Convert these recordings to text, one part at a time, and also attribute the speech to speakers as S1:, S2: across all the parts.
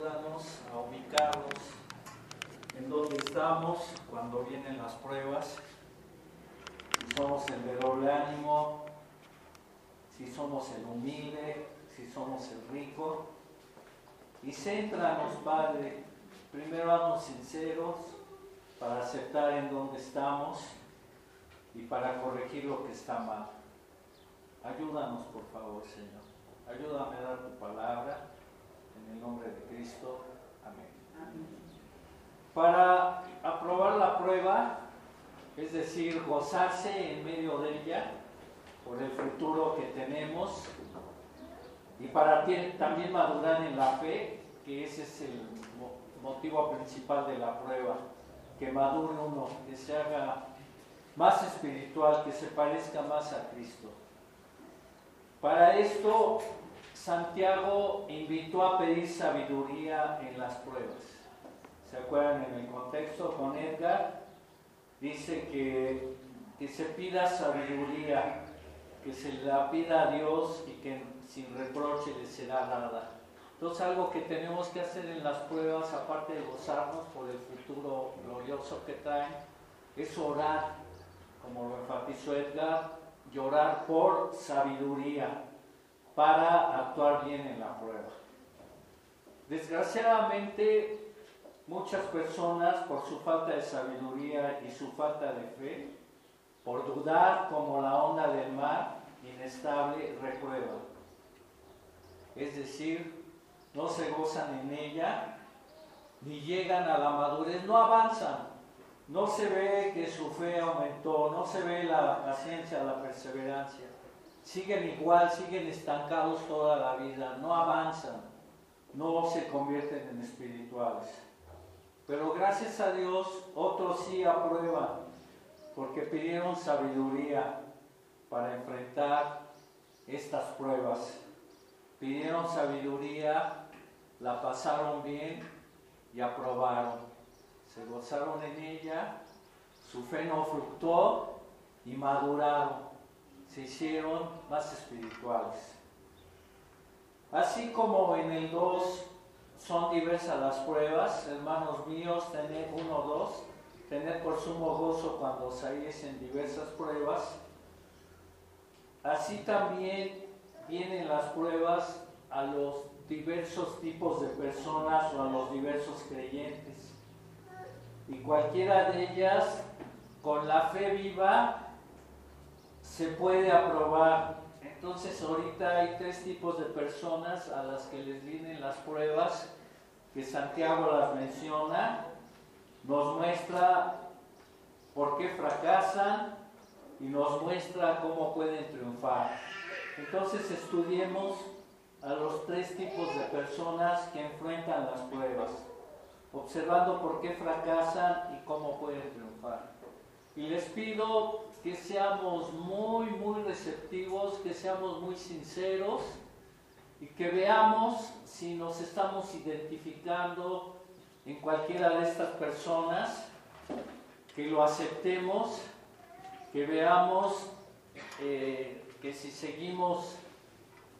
S1: Ayúdanos a ubicarnos en donde estamos cuando vienen las pruebas, si somos el de doble ánimo, si somos el humilde, si somos el rico. Y céntranos, Padre, primero haznos sinceros para aceptar en donde estamos y para corregir lo que está mal. Ayúdanos, por favor, Señor. Ayúdame a dar tu palabra en el nombre de Cristo. Amén. Para aprobar la prueba, es decir, gozarse en medio de ella por el futuro que tenemos y para también madurar en la fe, que ese es el motivo principal de la prueba, que madure uno, que se haga más espiritual, que se parezca más a Cristo. Para esto Santiago invitó a pedir sabiduría en las pruebas. ¿Se acuerdan en el contexto con Edgar? Dice que, que se pida sabiduría, que se la pida a Dios y que sin reproche le será dada. Entonces algo que tenemos que hacer en las pruebas, aparte de gozarnos por el futuro glorioso que traen, es orar, como lo enfatizó Edgar, llorar por sabiduría para actuar bien en la prueba. Desgraciadamente, muchas personas, por su falta de sabiduría y su falta de fe, por dudar como la onda del mar, inestable, reprueban. Es decir, no se gozan en ella, ni llegan a la madurez, no avanzan. No se ve que su fe aumentó, no se ve la paciencia, la perseverancia siguen igual, siguen estancados toda la vida, no avanzan, no se convierten en espirituales. Pero gracias a Dios, otros sí aprueban, porque pidieron sabiduría para enfrentar estas pruebas. Pidieron sabiduría, la pasaron bien y aprobaron. Se gozaron en ella, su fe no fructó y maduraron se hicieron más espirituales. Así como en el 2 son diversas las pruebas, hermanos míos, tener uno o dos, tener por sumo gozo cuando salís en diversas pruebas. Así también vienen las pruebas a los diversos tipos de personas o a los diversos creyentes. Y cualquiera de ellas, con la fe viva, se puede aprobar. Entonces ahorita hay tres tipos de personas a las que les vienen las pruebas, que Santiago las menciona, nos muestra por qué fracasan y nos muestra cómo pueden triunfar. Entonces estudiemos a los tres tipos de personas que enfrentan las pruebas, observando por qué fracasan y cómo pueden triunfar. Y les pido que seamos muy, muy receptivos, que seamos muy sinceros y que veamos si nos estamos identificando en cualquiera de estas personas, que lo aceptemos, que veamos eh, que si seguimos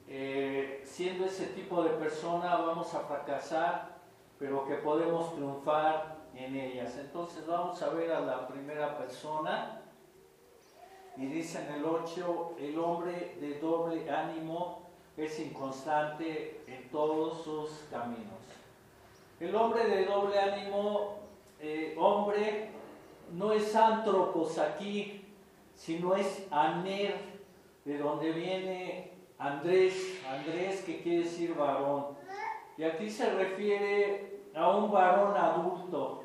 S1: eh, siendo ese tipo de persona vamos a fracasar, pero que podemos triunfar en ellas. Entonces vamos a ver a la primera persona. Y dice en el 8, el hombre de doble ánimo es inconstante en todos sus caminos. El hombre de doble ánimo, eh, hombre, no es antropos aquí, sino es aner, de donde viene Andrés, Andrés que quiere decir varón. Y aquí se refiere a un varón adulto,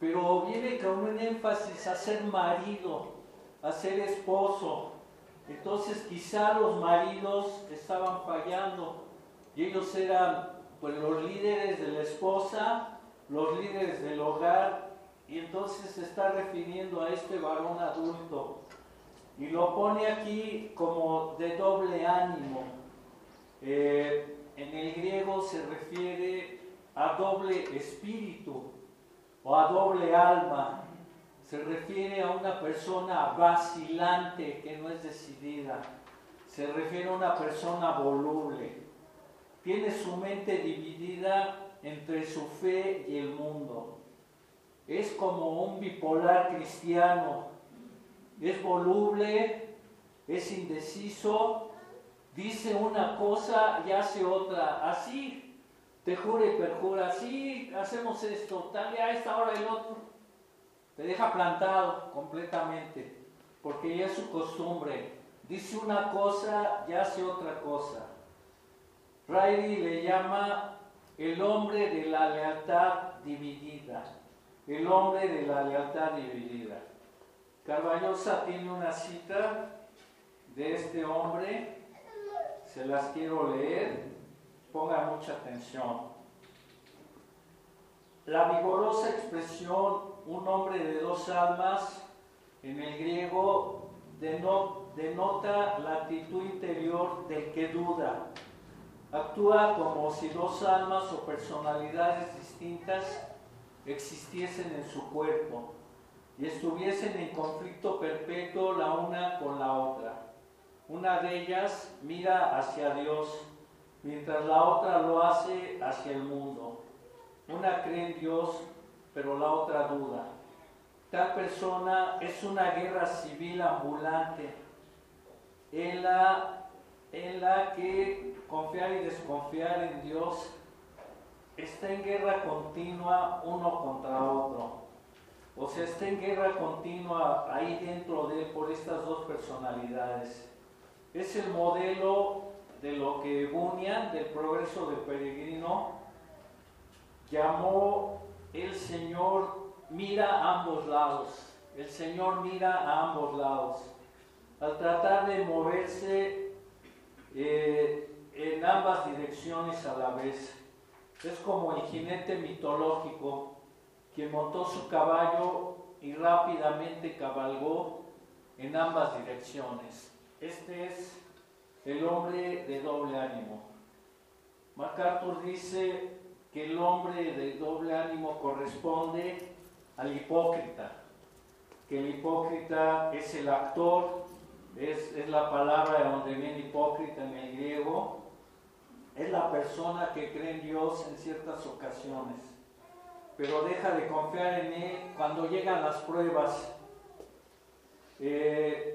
S1: pero viene con un énfasis a ser marido, a ser esposo. Entonces quizá los maridos estaban fallando y ellos eran pues los líderes de la esposa, los líderes del hogar y entonces se está refiriendo a este varón adulto y lo pone aquí como de doble ánimo. Eh, en el griego se refiere a doble espíritu o a doble alma. Se refiere a una persona vacilante que no es decidida. Se refiere a una persona voluble. Tiene su mente dividida entre su fe y el mundo. Es como un bipolar cristiano. Es voluble, es indeciso, dice una cosa y hace otra. Así te jura y perjura, así hacemos esto, tal a esta hora el otro. Te deja plantado completamente, porque ya es su costumbre. Dice una cosa y hace otra cosa. Riley le llama el hombre de la lealtad dividida. El hombre de la lealtad dividida. Carballosa tiene una cita de este hombre, se las quiero leer, ponga mucha atención. La vigorosa expresión un hombre de dos almas en el griego denota la actitud interior del que duda. Actúa como si dos almas o personalidades distintas existiesen en su cuerpo y estuviesen en conflicto perpetuo la una con la otra. Una de ellas mira hacia Dios, mientras la otra lo hace hacia el mundo. Una cree en Dios, pero la otra duda. Tal persona es una guerra civil ambulante en la, en la que confiar y desconfiar en Dios está en guerra continua uno contra otro. O sea, está en guerra continua ahí dentro de él por estas dos personalidades. Es el modelo de lo que Bunyan, del progreso del peregrino, llamó el Señor mira a ambos lados. El Señor mira a ambos lados. Al tratar de moverse eh, en ambas direcciones a la vez. Es como el jinete mitológico que montó su caballo y rápidamente cabalgó en ambas direcciones. Este es el hombre de doble ánimo. MacArthur dice que el hombre de doble ánimo corresponde al hipócrita, que el hipócrita es el actor, es, la palabra de donde viene hipócrita en el griego, es la persona que cree en Dios en ciertas ocasiones, pero deja de confiar en Él cuando llegan las pruebas. Eh,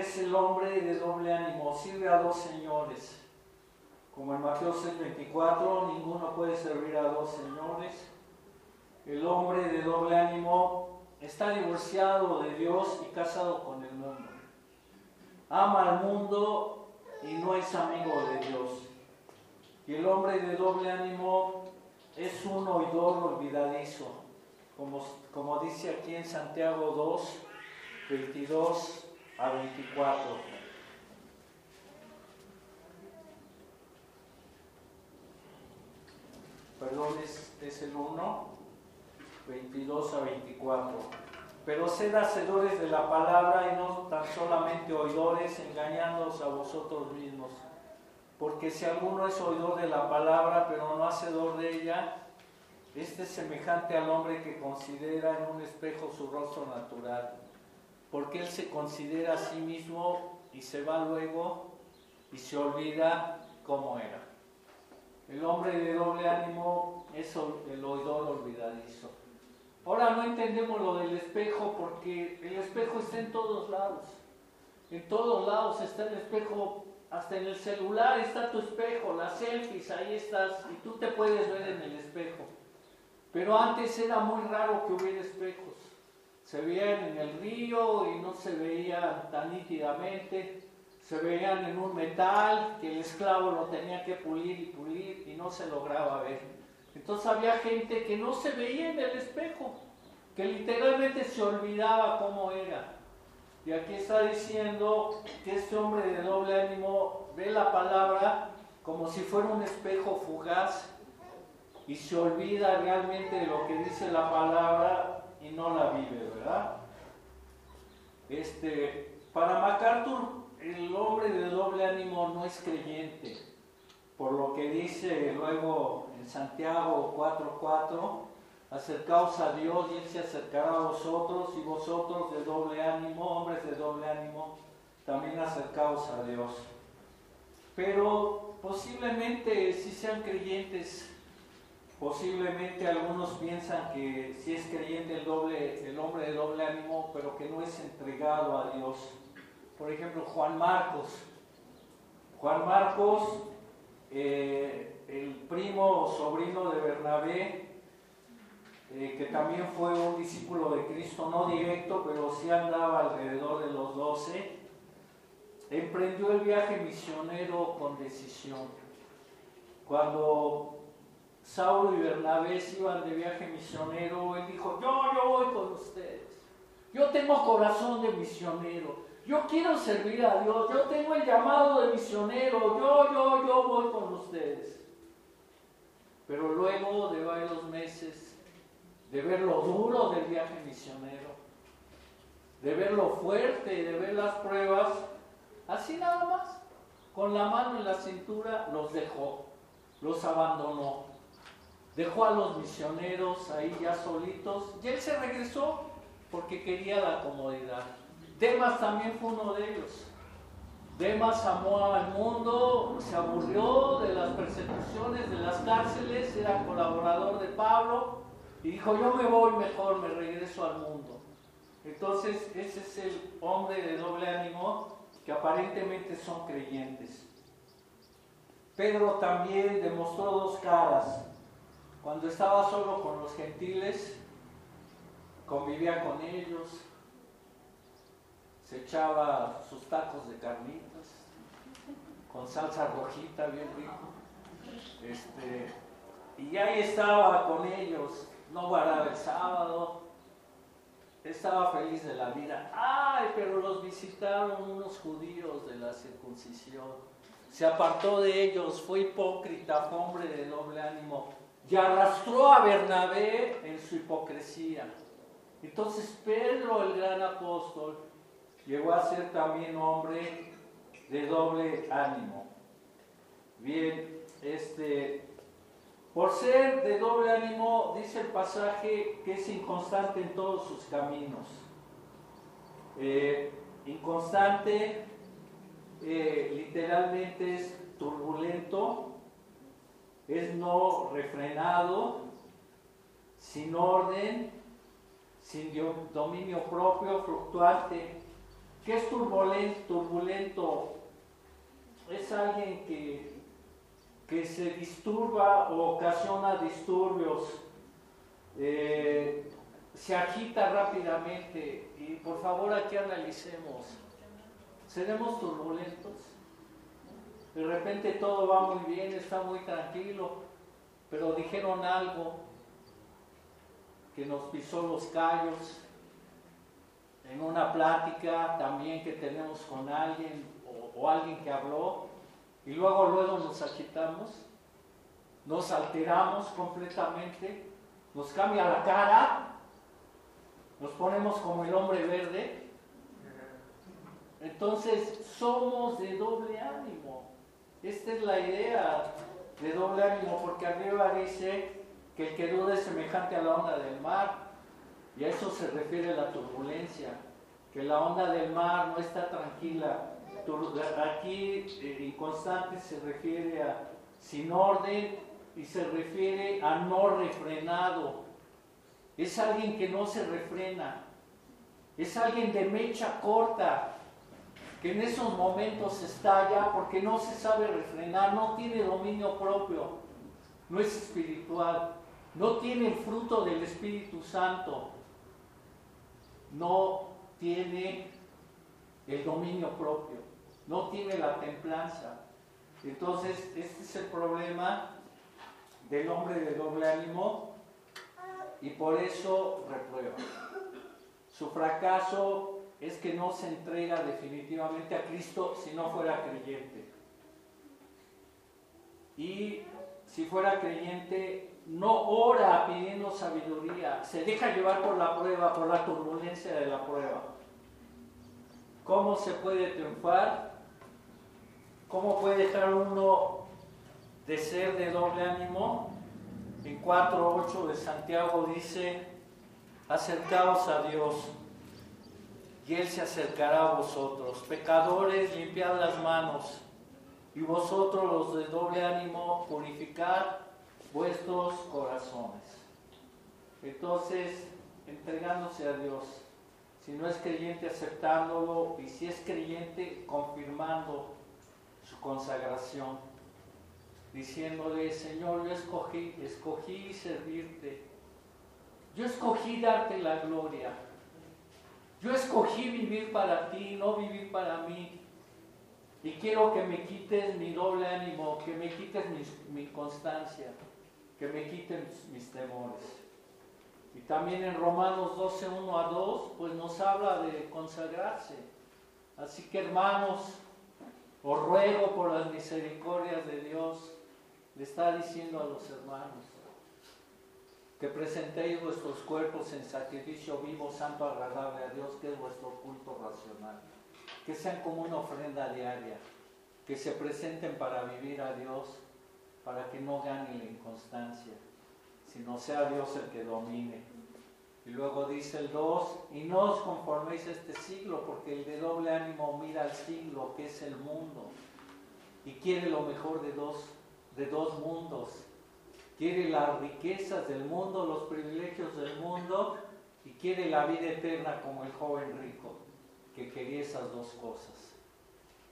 S1: es el hombre de doble ánimo, sirve a dos señores. Como en Mateo 6:24, ninguno puede servir a dos señores. El hombre de doble ánimo está divorciado de Dios y casado con el mundo. Ama al mundo y no es amigo de Dios. Y el hombre de doble ánimo es un oidor olvidadizo, como, como dice aquí en Santiago 2, 22 a 24. Perdón, es, es el 1, 22 a 24. Pero sed hacedores de la palabra y no tan solamente oidores, engañándoos a vosotros mismos. Porque si alguno es oidor de la palabra, pero no hacedor de ella, este es semejante al hombre que considera en un espejo su rostro natural porque él se considera a sí mismo y se va luego y se olvida cómo era. El hombre de doble ánimo es el oidor olvidadizo. Ahora no entendemos lo del espejo porque el espejo está en todos lados. En todos lados está el espejo, hasta en el celular está tu espejo, las selfies, ahí estás y tú te puedes ver en el espejo. Pero antes era muy raro que hubiera espejos se veían en el río y no se veían tan nítidamente, se veían en un metal que el esclavo lo tenía que pulir y pulir y no se lograba ver. Entonces había gente que no se veía en el espejo, que literalmente se olvidaba cómo era. Y aquí está diciendo que este hombre de doble ánimo ve la palabra como si fuera un espejo fugaz y se olvida realmente de lo que dice la palabra no la vive, ¿verdad? Este, para MacArthur, el hombre de doble ánimo no es creyente, por lo que dice luego en Santiago 4:4, acercaos a Dios y Él se acercará a vosotros, y vosotros de doble ánimo, hombres de doble ánimo, también acercaos a Dios. Pero posiblemente si sean creyentes Posiblemente algunos piensan que si es creyente el, doble, el hombre de doble ánimo, pero que no es entregado a Dios. Por ejemplo, Juan Marcos. Juan Marcos, eh, el primo sobrino de Bernabé, eh, que también fue un discípulo de Cristo, no directo, pero sí andaba alrededor de los doce, emprendió el viaje misionero con decisión. Cuando Saulo y Bernabé iban de viaje misionero, él dijo, yo, yo voy con ustedes. Yo tengo corazón de misionero. Yo quiero servir a Dios. Yo tengo el llamado de misionero. Yo, yo, yo voy con ustedes. Pero luego de varios meses de ver lo duro del viaje misionero, de ver lo fuerte, de ver las pruebas, así nada más, con la mano en la cintura, los dejó, los abandonó. Dejó a los misioneros ahí ya solitos y él se regresó porque quería la comodidad. Demas también fue uno de ellos. Demas amó al mundo, se aburrió de las persecuciones, de las cárceles, era colaborador de Pablo y dijo, yo me voy mejor, me regreso al mundo. Entonces, ese es el hombre de doble ánimo que aparentemente son creyentes. Pedro también demostró dos caras. Cuando estaba solo con los gentiles, convivía con ellos, se echaba sus tacos de carnitas, con salsa rojita bien rico. Este, y ahí estaba con ellos, no guardaba el sábado, estaba feliz de la vida. Ay, pero los visitaron unos judíos de la circuncisión. Se apartó de ellos, fue hipócrita, fue hombre de doble ánimo y arrastró a Bernabé en su hipocresía. Entonces Pedro, el gran apóstol, llegó a ser también hombre de doble ánimo. Bien, este, por ser de doble ánimo, dice el pasaje que es inconstante en todos sus caminos. Eh, inconstante eh, literalmente es turbulento, es no refrenado, sin orden, sin dominio propio, fluctuante. ¿Qué es turbulento? Es alguien que, que se disturba o ocasiona disturbios, eh, se agita rápidamente. Y por favor aquí analicemos. ¿Seremos turbulentos? De repente todo va muy bien, está muy tranquilo, pero dijeron algo que nos pisó los callos en una plática también que tenemos con alguien o, alguien que habló y luego luego nos agitamos, nos alteramos completamente, nos cambia la cara, nos ponemos como el hombre verde. Entonces somos de doble ánimo. Esta es la idea de doble ánimo, porque arriba dice que el que duda es semejante a la onda del mar, y a eso se refiere la turbulencia, que la onda del mar no está tranquila. Aquí eh, inconstante se refiere a sin orden y se refiere a no refrenado. Es alguien que no se refrena. Es alguien de mecha corta, que en esos momentos estalla porque no se sabe refrenar, no tiene dominio propio, no es espiritual, no tiene fruto del Espíritu Santo, no tiene el dominio propio, no tiene la templanza. Entonces, este es el problema del hombre de doble ánimo y por eso reprueba. Su fracaso es que no se entrega definitivamente a Cristo si no fuera creyente. Y si fuera creyente, no ora pidiendo sabiduría, se deja llevar por la prueba, por la turbulencia de la prueba. ¿Cómo se puede triunfar? ¿Cómo puede dejar uno de ser de doble ánimo? En 4.8 de Santiago dice, acercaos a Dios y Él se acercará a vosotros. Pecadores, limpiad las manos, y vosotros los de doble ánimo, purificad vuestros corazones. Entonces, entregándose a Dios. Si no es creyente, aceptándolo. Y si es creyente, confirmando su consagración. Diciéndole, Señor, yo escogí, escogí servirte. Yo escogí darte la gloria. Yo escogí vivir para ti, no vivir para mí. Y quiero que me quites mi doble ánimo, que me quites mi, constancia, que me quites mis temores. Y también en Romanos 12, 1 a 2, pues nos habla de consagrarse. Así que hermanos, os ruego por las misericordias de Dios, le está diciendo a los hermanos, que presentéis vuestros cuerpos en sacrificio vivo, santo, agradable a Dios, que es vuestro culto racional. Que sean como una ofrenda diaria, que se presenten para vivir a Dios, para que no gane la inconstancia, sino sea Dios el que domine. Y luego dice el 2, y no os conforméis a este siglo, porque el de doble ánimo mira al siglo, que es el mundo, y quiere lo mejor de dos, de dos mundos quiere las riquezas del mundo, los privilegios del mundo y quiere la vida eterna como el joven rico, que quería esas dos cosas.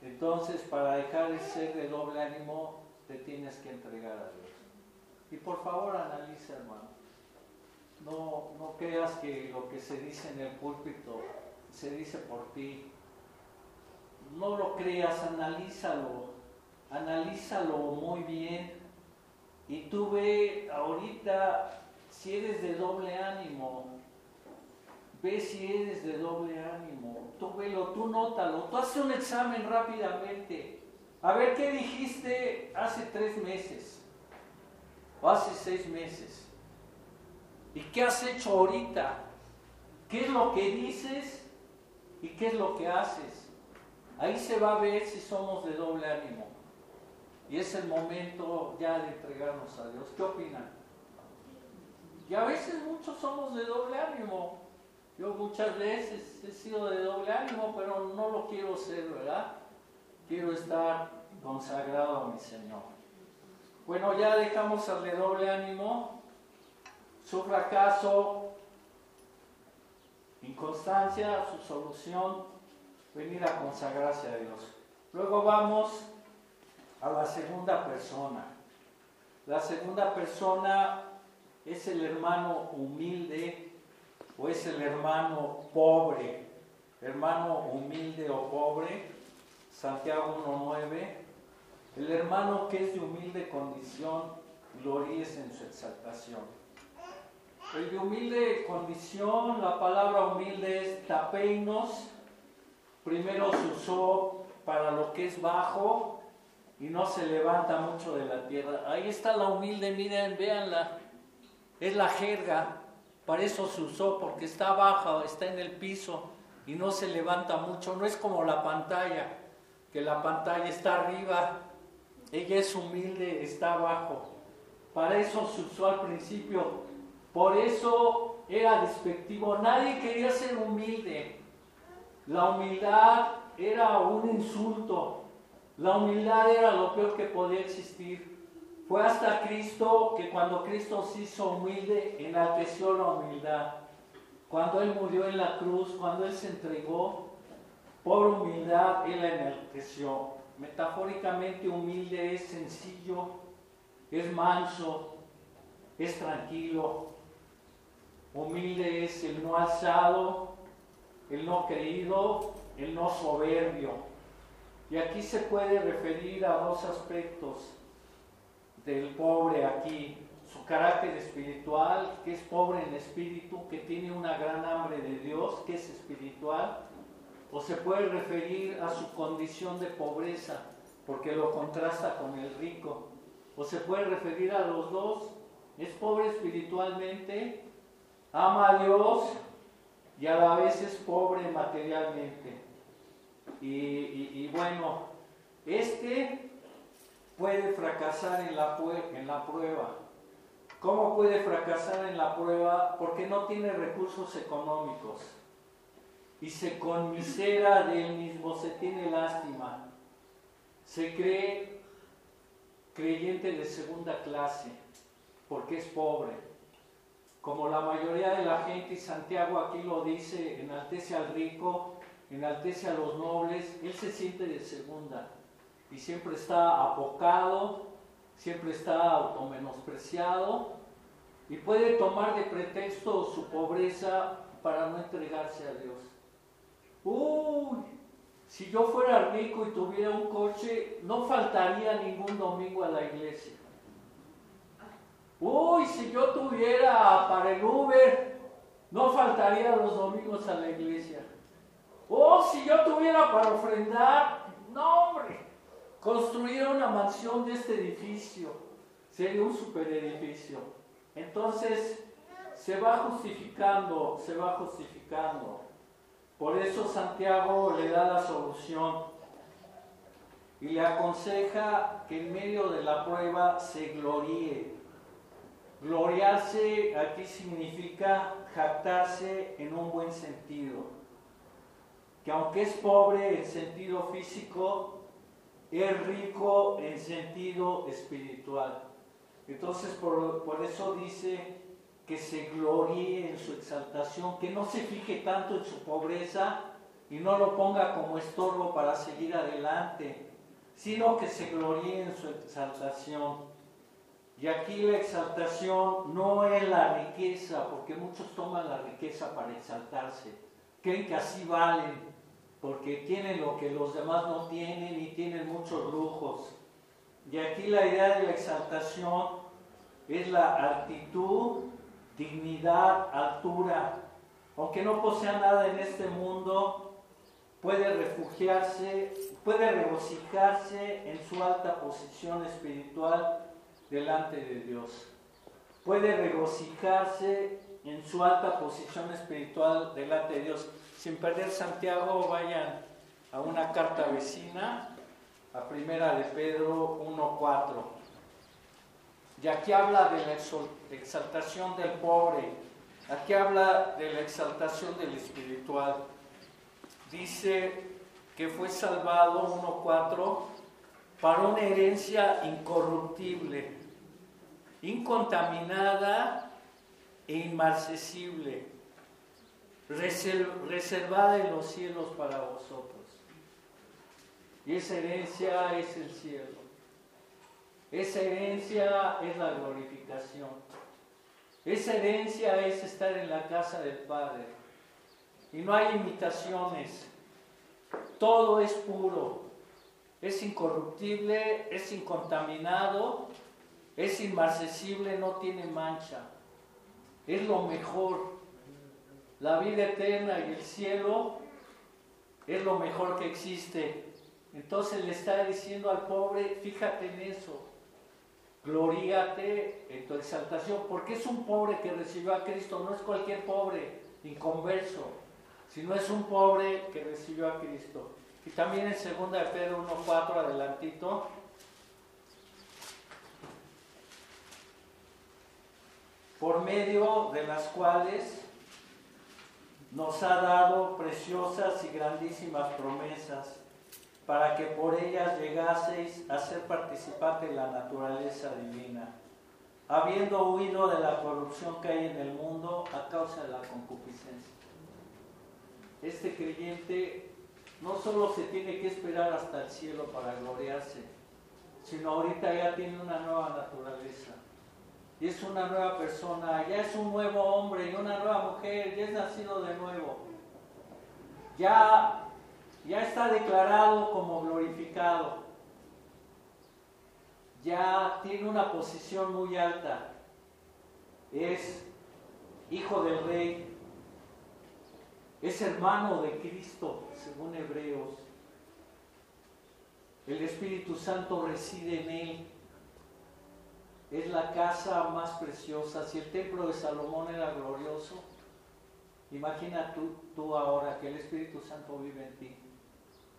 S1: Entonces, para dejar de ser de doble ánimo, te tienes que entregar a Dios. Y por favor, analiza, hermano. No, no creas que lo que se dice en el púlpito se dice por ti. No lo creas, analízalo. Analízalo muy bien y tú ve ahorita si eres de doble ánimo, ve si eres de doble ánimo, tú velo, tú nótalo, tú haces un examen rápidamente. A ver qué dijiste hace tres meses o hace seis meses. ¿Y qué has hecho ahorita? ¿Qué es lo que dices y qué es lo que haces? Ahí se va a ver si somos de doble ánimo. Y es el momento ya de entregarnos a Dios. ¿Qué opinan? Y a veces muchos somos de doble ánimo. Yo muchas veces he sido de doble ánimo, pero no lo quiero ser, ¿verdad? Quiero estar consagrado a mi Señor. Bueno, ya dejamos al de doble ánimo, su fracaso, inconstancia, su solución, venir a consagrarse a Dios. Luego vamos a la segunda persona. La segunda persona es el hermano humilde o es el hermano pobre. Hermano humilde o pobre, Santiago 1.9. El hermano que es de humilde condición, gloríes en su exaltación. El de humilde condición, la palabra humilde es tapeinos. Primero se usó para lo que es bajo, y no se levanta mucho de la tierra. Ahí está la humilde, miren, véanla. Es la jerga, para eso se usó, porque está baja, está en el piso y no se levanta mucho. No es como la pantalla, que la pantalla está arriba. Ella es humilde, está abajo. Para eso se usó al principio. Por eso era despectivo. Nadie quería ser humilde. La humildad era un insulto. La humildad era lo peor que podía existir. Fue hasta Cristo que cuando Cristo se hizo humilde, enalteció la humildad. Cuando Él murió en la cruz, cuando Él se entregó, por humildad Él la enalteció. Metafóricamente humilde es sencillo, es manso, es tranquilo. Humilde es el no alzado, el no creído, el no soberbio. Y aquí se puede referir a dos aspectos del pobre aquí. Su carácter espiritual, que es pobre en espíritu, que tiene una gran hambre de Dios, que es espiritual. O se puede referir a su condición de pobreza, porque lo contrasta con el rico. O se puede referir a los dos. Es pobre espiritualmente, ama a Dios y a la vez es pobre materialmente. Y, bueno, este puede fracasar en la, en la prueba. ¿Cómo puede fracasar en la prueba? Porque no tiene recursos económicos y se conmisera de él mismo, se tiene lástima, se cree creyente de segunda clase, porque es pobre. Como la mayoría de la gente, y Santiago aquí lo dice, enaltece al rico, enaltece a los nobles, él se siente de segunda y siempre está apocado, siempre está automenospreciado y puede tomar de pretexto su pobreza para no entregarse a Dios. Uy, si yo fuera rico y tuviera un coche, no faltaría ningún domingo a la iglesia. Uy, si yo tuviera para el Uber, no faltaría los domingos a la iglesia. Oh, si yo tuviera para ofrendar, no hombre, construir una mansión de este edificio sería un super edificio. Entonces, se va justificando, se va justificando. Por eso Santiago le da la solución y le aconseja que en medio de la prueba se gloríe. Gloriarse aquí significa jactarse en un buen sentido. Que aunque es pobre en sentido físico, es rico en sentido espiritual. Entonces por, por eso dice que se gloríe en su exaltación, que no se fije tanto en su pobreza y no lo ponga como estorbo para seguir adelante, sino que se gloríe en su exaltación. Y aquí la exaltación no es la riqueza, porque muchos toman la riqueza para exaltarse, creen que así valen, porque tienen lo que los demás no tienen y tienen muchos lujos. Y aquí la idea de la exaltación es la actitud dignidad, altura. Aunque no posea nada en este mundo, puede refugiarse, puede regocijarse en su alta posición espiritual delante de Dios. Puede regocijarse en su alta posición espiritual delante de Dios. Sin perder Santiago, vayan a una carta vecina, a primera de Pedro 1.4. Y aquí habla de la exaltación del pobre, aquí habla de la exaltación del espiritual. Dice que fue salvado 1.4 para una herencia incorruptible, incontaminada e inmarcesible, reservada en los cielos para vosotros. Y esa herencia es el cielo. Esa herencia es la glorificación. Esa herencia es estar en la casa del Padre. Y no hay imitaciones. Todo es puro. Es incorruptible, es incontaminado, es inmarcesible, no tiene mancha. Es lo mejor. La vida eterna y el cielo es lo mejor que existe. Entonces le está diciendo al pobre, fíjate en eso gloríate en tu exaltación, porque es un pobre que recibió a Cristo, no es cualquier pobre inconverso, sino es un pobre que recibió a Cristo. Y también en 2 de Pedro 1.4, adelantito, por medio de las cuales nos ha dado preciosas y grandísimas promesas para que por ellas llegaseis a ser participante de la naturaleza divina, habiendo huido de la corrupción que hay en el mundo a causa de la concupiscencia. Este creyente no solo se tiene que esperar hasta el cielo para gloriarse, sino ahorita ya tiene una nueva naturaleza. Y es una nueva persona, ya es un nuevo hombre y una nueva mujer, ya es nacido de nuevo. Ya ya está declarado como glorificado, ya tiene una posición muy alta, es hijo del rey, es hermano de Cristo, según Hebreos. El Espíritu Santo reside en él. Es la casa más preciosa. Si el templo de Salomón era glorioso, imagina tú, tú ahora que el Espíritu Santo vive en ti.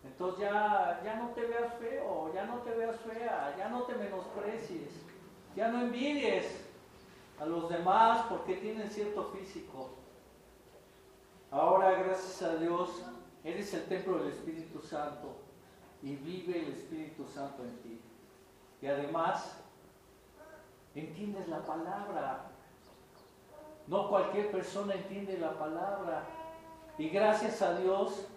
S1: Entonces ya, ya no te veas feo, ya no te veas fea, ya no te menosprecies, ya no envidies a los demás porque tienen cierto físico. Ahora, gracias a Dios, eres el templo del Espíritu Santo y vive el Espíritu Santo en ti. Y además, entiendes la palabra. No cualquier persona entiende la palabra. Y gracias a Dios,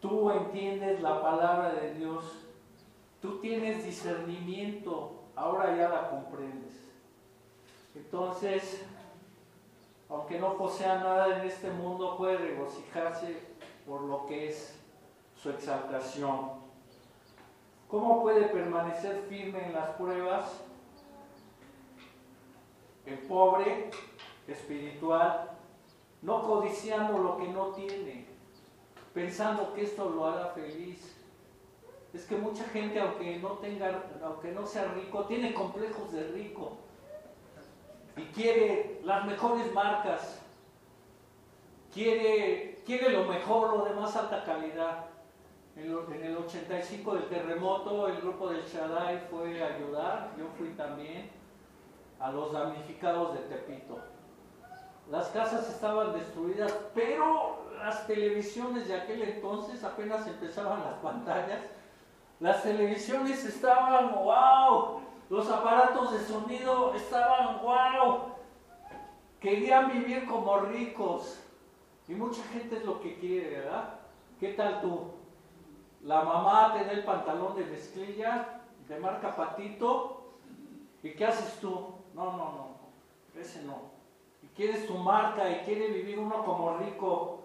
S1: tú entiendes la palabra de Dios. Tú tienes discernimiento, ahora ya la comprendes. Entonces, aunque no posea nada en este mundo, puede regocijarse por lo que es su exaltación. ¿Cómo puede permanecer firme en las pruebas? El pobre espiritual, no codiciando lo que no tiene, pensando que esto lo hará feliz. Es que mucha gente, aunque no tenga, aunque no sea rico, tiene complejos de rico y quiere las mejores marcas, quiere, quiere lo mejor, lo de más alta calidad. En, el 85 del terremoto, el grupo del Shaddai fue a ayudar, yo fui también, a los damnificados de Tepito. Las casas estaban destruidas, pero las televisiones de aquel entonces apenas empezaban las pantallas. Las televisiones estaban, wow, los aparatos de sonido estaban, wow, querían vivir como ricos. Y mucha gente es lo que quiere, ¿verdad? ¿Qué tal tú? La mamá te da el pantalón de mezclilla, de marca patito, ¿y qué haces tú? No, no, no, ese no. Y quieres tu marca y quiere vivir uno como rico,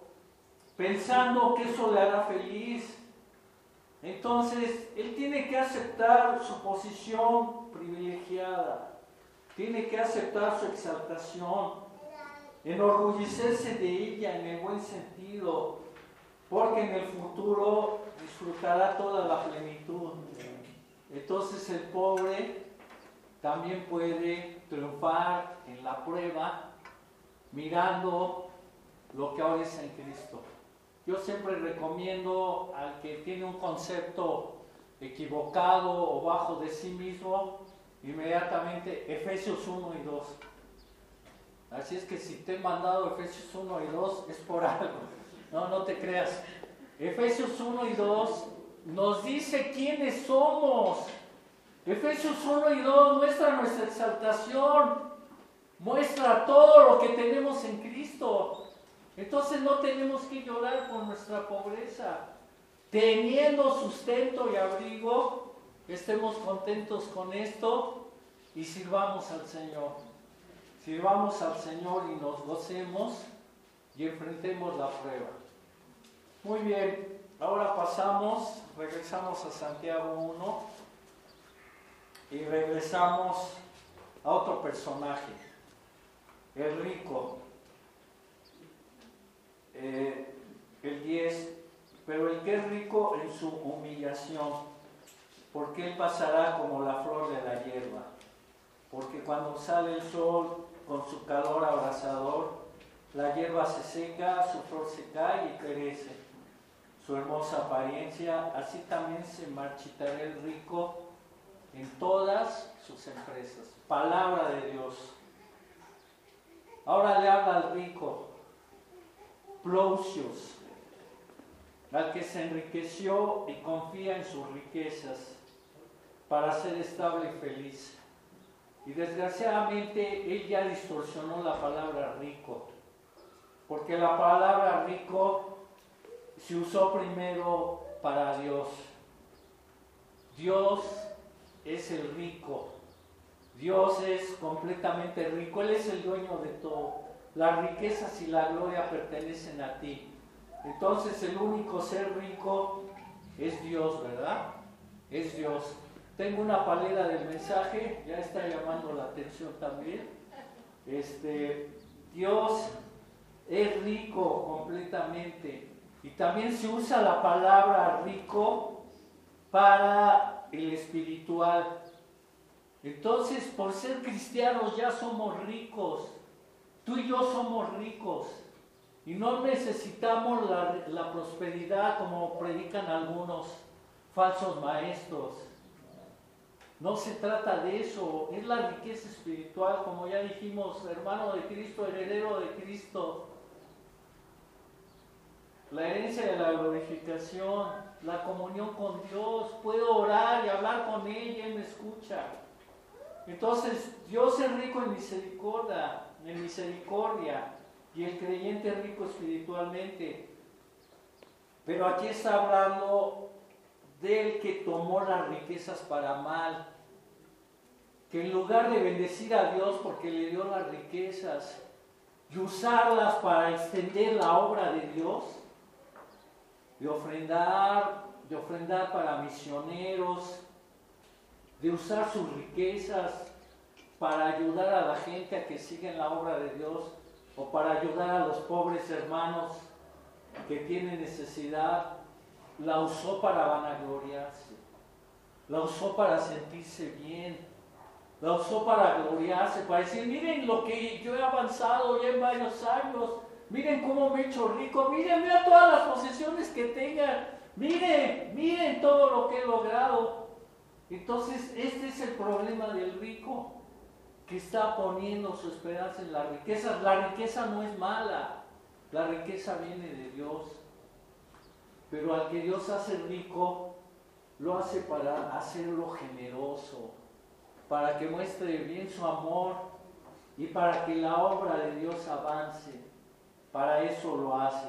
S1: pensando que eso le hará feliz. Entonces, él tiene que aceptar su posición privilegiada, tiene que aceptar su exaltación, enorgullecerse de ella en el buen sentido, porque en el futuro disfrutará toda la plenitud. Entonces el pobre también puede triunfar en la prueba mirando lo que ahora es en Cristo. Yo siempre recomiendo al que tiene un concepto equivocado o bajo de sí mismo, inmediatamente Efesios 1 y 2. Así es que si te he mandado Efesios 1 y 2 es por algo. No, no te creas. Efesios 1 y 2 nos dice quiénes somos. Efesios 1 y 2 muestra nuestra exaltación, muestra todo lo que tenemos en Cristo. Entonces no tenemos que llorar por nuestra pobreza. Teniendo sustento y abrigo, estemos contentos con esto y sirvamos al Señor. Sirvamos al Señor y nos gocemos y enfrentemos la prueba. Muy bien, ahora pasamos, regresamos a Santiago 1 y regresamos a otro personaje, el rico. Eh, el 10, pero el que es rico en su humillación, porque él pasará como la flor de la hierba, porque cuando sale el sol con su calor abrasador, la hierba se seca, su flor se cae y crece su hermosa apariencia, así también se marchitará el rico en todas sus empresas. Palabra de Dios. Ahora le habla al rico, Plausius, al que se enriqueció y confía en sus riquezas para ser estable y feliz. Y desgraciadamente él ya distorsionó la palabra rico, porque la palabra rico se usó primero para Dios. Dios es el rico. Dios es completamente rico. Él es el dueño de todo. Las riquezas y la gloria pertenecen a ti. Entonces el único ser rico es Dios, ¿verdad? Es Dios. Tengo una palera del mensaje, ya está llamando la atención también. Este, Dios es rico completamente. Y también se usa la palabra rico para el espiritual. Entonces, por ser cristianos ya somos ricos. Tú y yo somos ricos. Y no necesitamos la, la prosperidad como predican algunos falsos maestros. No se trata de eso, es la riqueza espiritual, como ya dijimos, hermano de Cristo, heredero de Cristo la herencia de la glorificación, la comunión con Dios. Puedo orar y hablar con Él y Él me escucha. Entonces, Dios es rico en misericordia, en misericordia, y el creyente es rico espiritualmente. Pero aquí está hablando del que tomó las riquezas para mal, que en lugar de bendecir a Dios porque le dio las riquezas y usarlas para extender la obra de Dios, de ofrendar, de ofrendar para misioneros, de usar sus riquezas para ayudar a la gente a que siga en la obra de Dios o para ayudar a los pobres hermanos que tienen necesidad, la usó para vanagloriarse, la usó para sentirse bien, la usó para gloriarse, para decir, miren lo que yo he avanzado ya en varios años, miren cómo me he hecho rico, miren, vean todas las posesiones que tengan, miren, miren todo lo que he logrado. Entonces, este es el problema del rico, que está poniendo su esperanza en la riqueza. La riqueza no es mala, la riqueza viene de Dios. Pero al que Dios hace rico, lo hace para hacerlo generoso, para que muestre bien su amor y para que la obra de Dios avance. Para eso lo hace.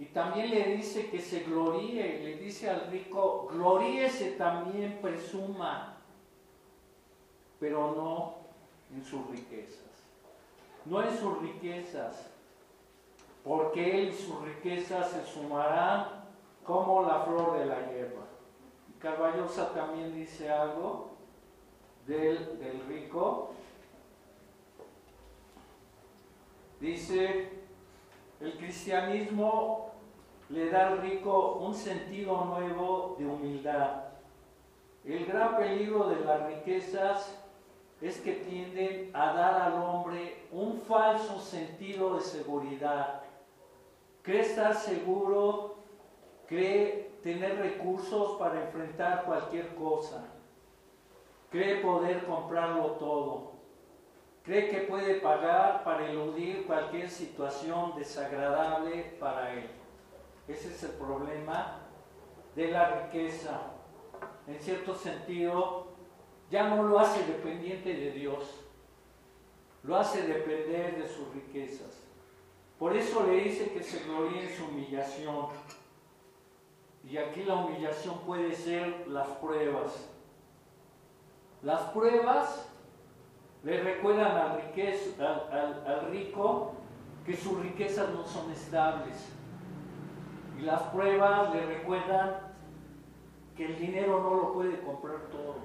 S1: Y también le dice que se gloríe, le dice al rico, gloríese también, presuma, pero no en sus riquezas. No en sus riquezas, porque él y sus riquezas se sumarán como la flor de la hierba. Caballosa también dice algo del, del rico. Dice, el cristianismo le da al rico un sentido nuevo de humildad. El gran peligro de las riquezas es que tienden a dar al hombre un falso sentido de seguridad. Cree estar seguro, cree tener recursos para enfrentar cualquier cosa, cree poder comprarlo todo, cree que puede pagar para eludir cualquier situación desagradable para él. Ese es el problema de la riqueza. En cierto sentido, ya no lo hace dependiente de Dios, lo hace depender de sus riquezas. Por eso le dice que se gloríe en su humillación. Y aquí la humillación puede ser las pruebas. Las pruebas le recuerdan al, al rico que sus riquezas no son estables. Y las pruebas le recuerdan que el dinero no lo puede comprar todo.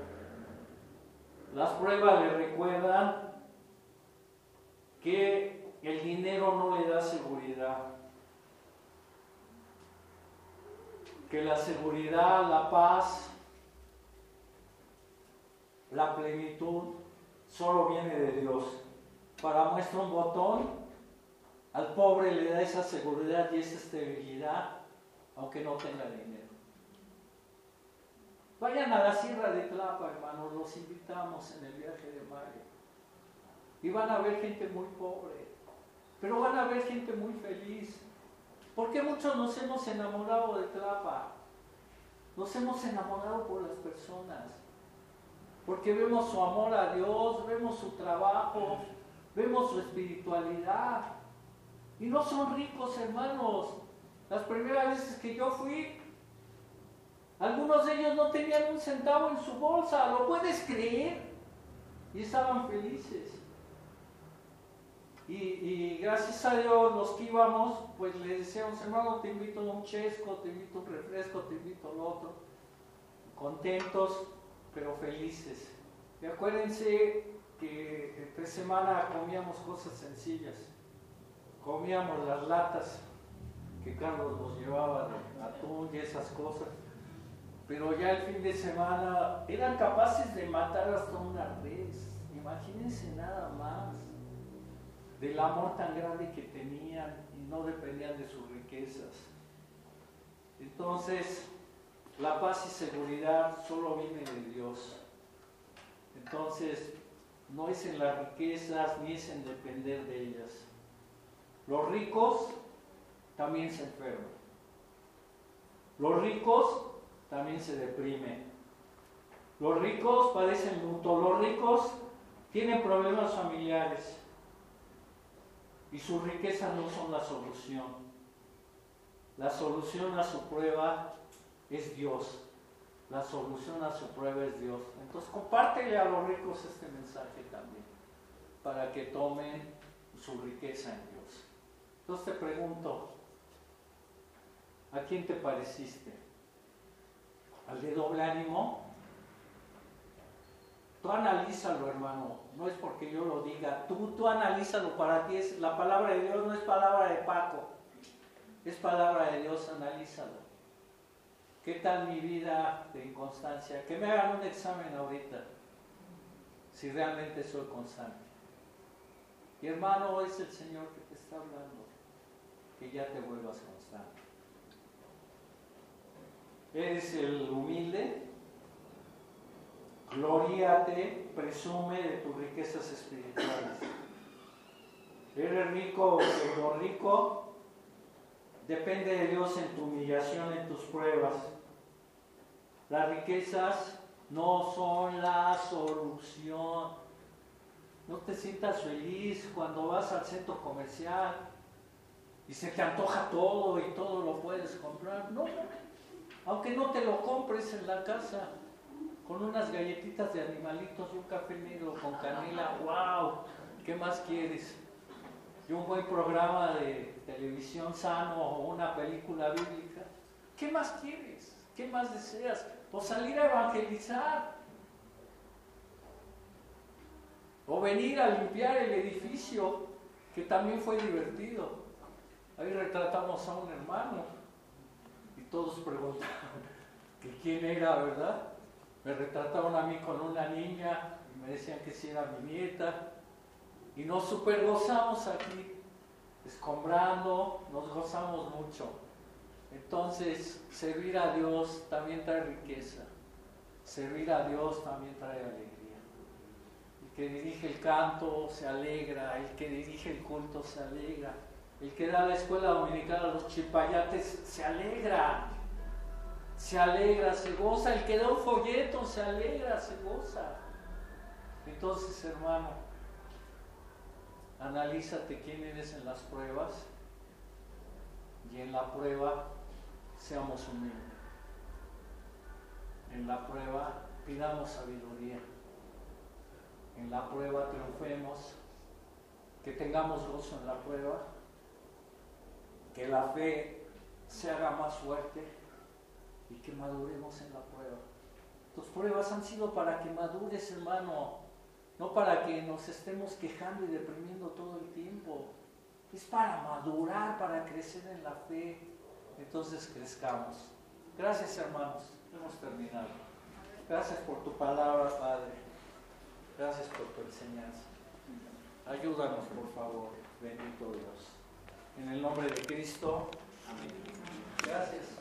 S1: Las pruebas le recuerdan que el dinero no le da seguridad. Que la seguridad, la paz, la plenitud solo viene de Dios. Para muestra un botón, al pobre le da esa seguridad y esa estabilidad, aunque no tenga dinero. Vayan a la Sierra de Tlapa, hermanos, los invitamos en el viaje de mayo. Y van a ver gente muy pobre, pero van a ver gente muy feliz. Porque muchos nos hemos enamorado de Tlapa. Nos hemos enamorado por las personas. Porque vemos su amor a Dios, vemos su trabajo, vemos su espiritualidad. Y no son ricos, hermanos. Las primeras veces que yo fui, algunos de ellos no tenían un centavo en su bolsa, ¿lo puedes creer? Y estaban felices. Y, gracias a Dios los que íbamos, pues le decíamos, hermano, te invito a un chesco, te invito a un refresco, te invito a lo otro. Contentos, pero felices. Y acuérdense que entre semana comíamos cosas sencillas. Comíamos las latas que Carlos nos llevaba de atún y esas cosas pero ya el fin de semana eran capaces de matar hasta una res. Imagínense nada más del amor tan grande que tenían y no dependían de sus riquezas. Entonces, la paz y seguridad solo viene de Dios. Entonces, no es en las riquezas ni es en depender de ellas. Los ricos también se enferman. Los ricos también se deprime. Los ricos padecen luto, los ricos tienen problemas familiares y su riqueza no son la solución. La solución a su prueba es Dios. La solución a su prueba es Dios. Entonces compártele a los ricos este mensaje también, para que tomen su riqueza en Dios. Entonces te pregunto, ¿a quién te pareciste? ¿Al de doble ánimo? Tú analízalo, hermano. No es porque yo lo diga. Tú, tú analízalo para ti. Es, la palabra de Dios no es palabra de Paco. Es palabra de Dios, analízalo. ¿Qué tal mi vida de inconstancia? Que me hagan un examen ahorita. Si realmente soy constante. Y hermano, es el Señor que te está hablando. Que ya te vuelvas constante. Eres el humilde. Gloríate, presume de tus riquezas espirituales. Eres rico o rico, Depende de Dios en tu humillación, en tus pruebas. Las riquezas no son la solución. No te sientas feliz cuando vas al centro comercial y se te antoja todo y todo lo puedes comprar. No, aunque no te lo compres en la casa, con unas galletitas de animalitos un café negro con canela, wow, ¿qué más quieres? y un buen programa de televisión sano o una película bíblica, ¿qué más quieres? ¿Qué más deseas? O salir a evangelizar. O venir a limpiar el edificio, que también fue divertido. Ahí retratamos a un hermano y todos preguntaban que quién era, ¿verdad? Me retrataron a mí con una niña y me decían que si era mi nieta y nos super gozamos aquí, escombrando, nos gozamos mucho. Entonces, servir a Dios también trae riqueza. Servir a Dios también trae alegría. El que dirige el canto se alegra, el que dirige el culto se alegra, el que da la escuela dominical a los chipayates se alegra, se alegra, se goza, el que da un folleto se alegra, se goza. Entonces, hermano, Analízate quién eres en las pruebas y en la prueba seamos humildes. En la prueba pidamos sabiduría. En la prueba triunfemos. Que tengamos gozo en la prueba. Que la fe se haga más fuerte y que maduremos en la prueba. Tus pruebas han sido para que madures, hermano no para que nos estemos quejando y deprimiendo todo el tiempo. Es para madurar, para crecer en la fe. Entonces crezcamos. Gracias hermanos, hemos terminado. Gracias por tu palabra, Padre. Gracias por tu enseñanza. Ayúdanos, por favor, bendito Dios. En el nombre de Cristo. Amén. Gracias.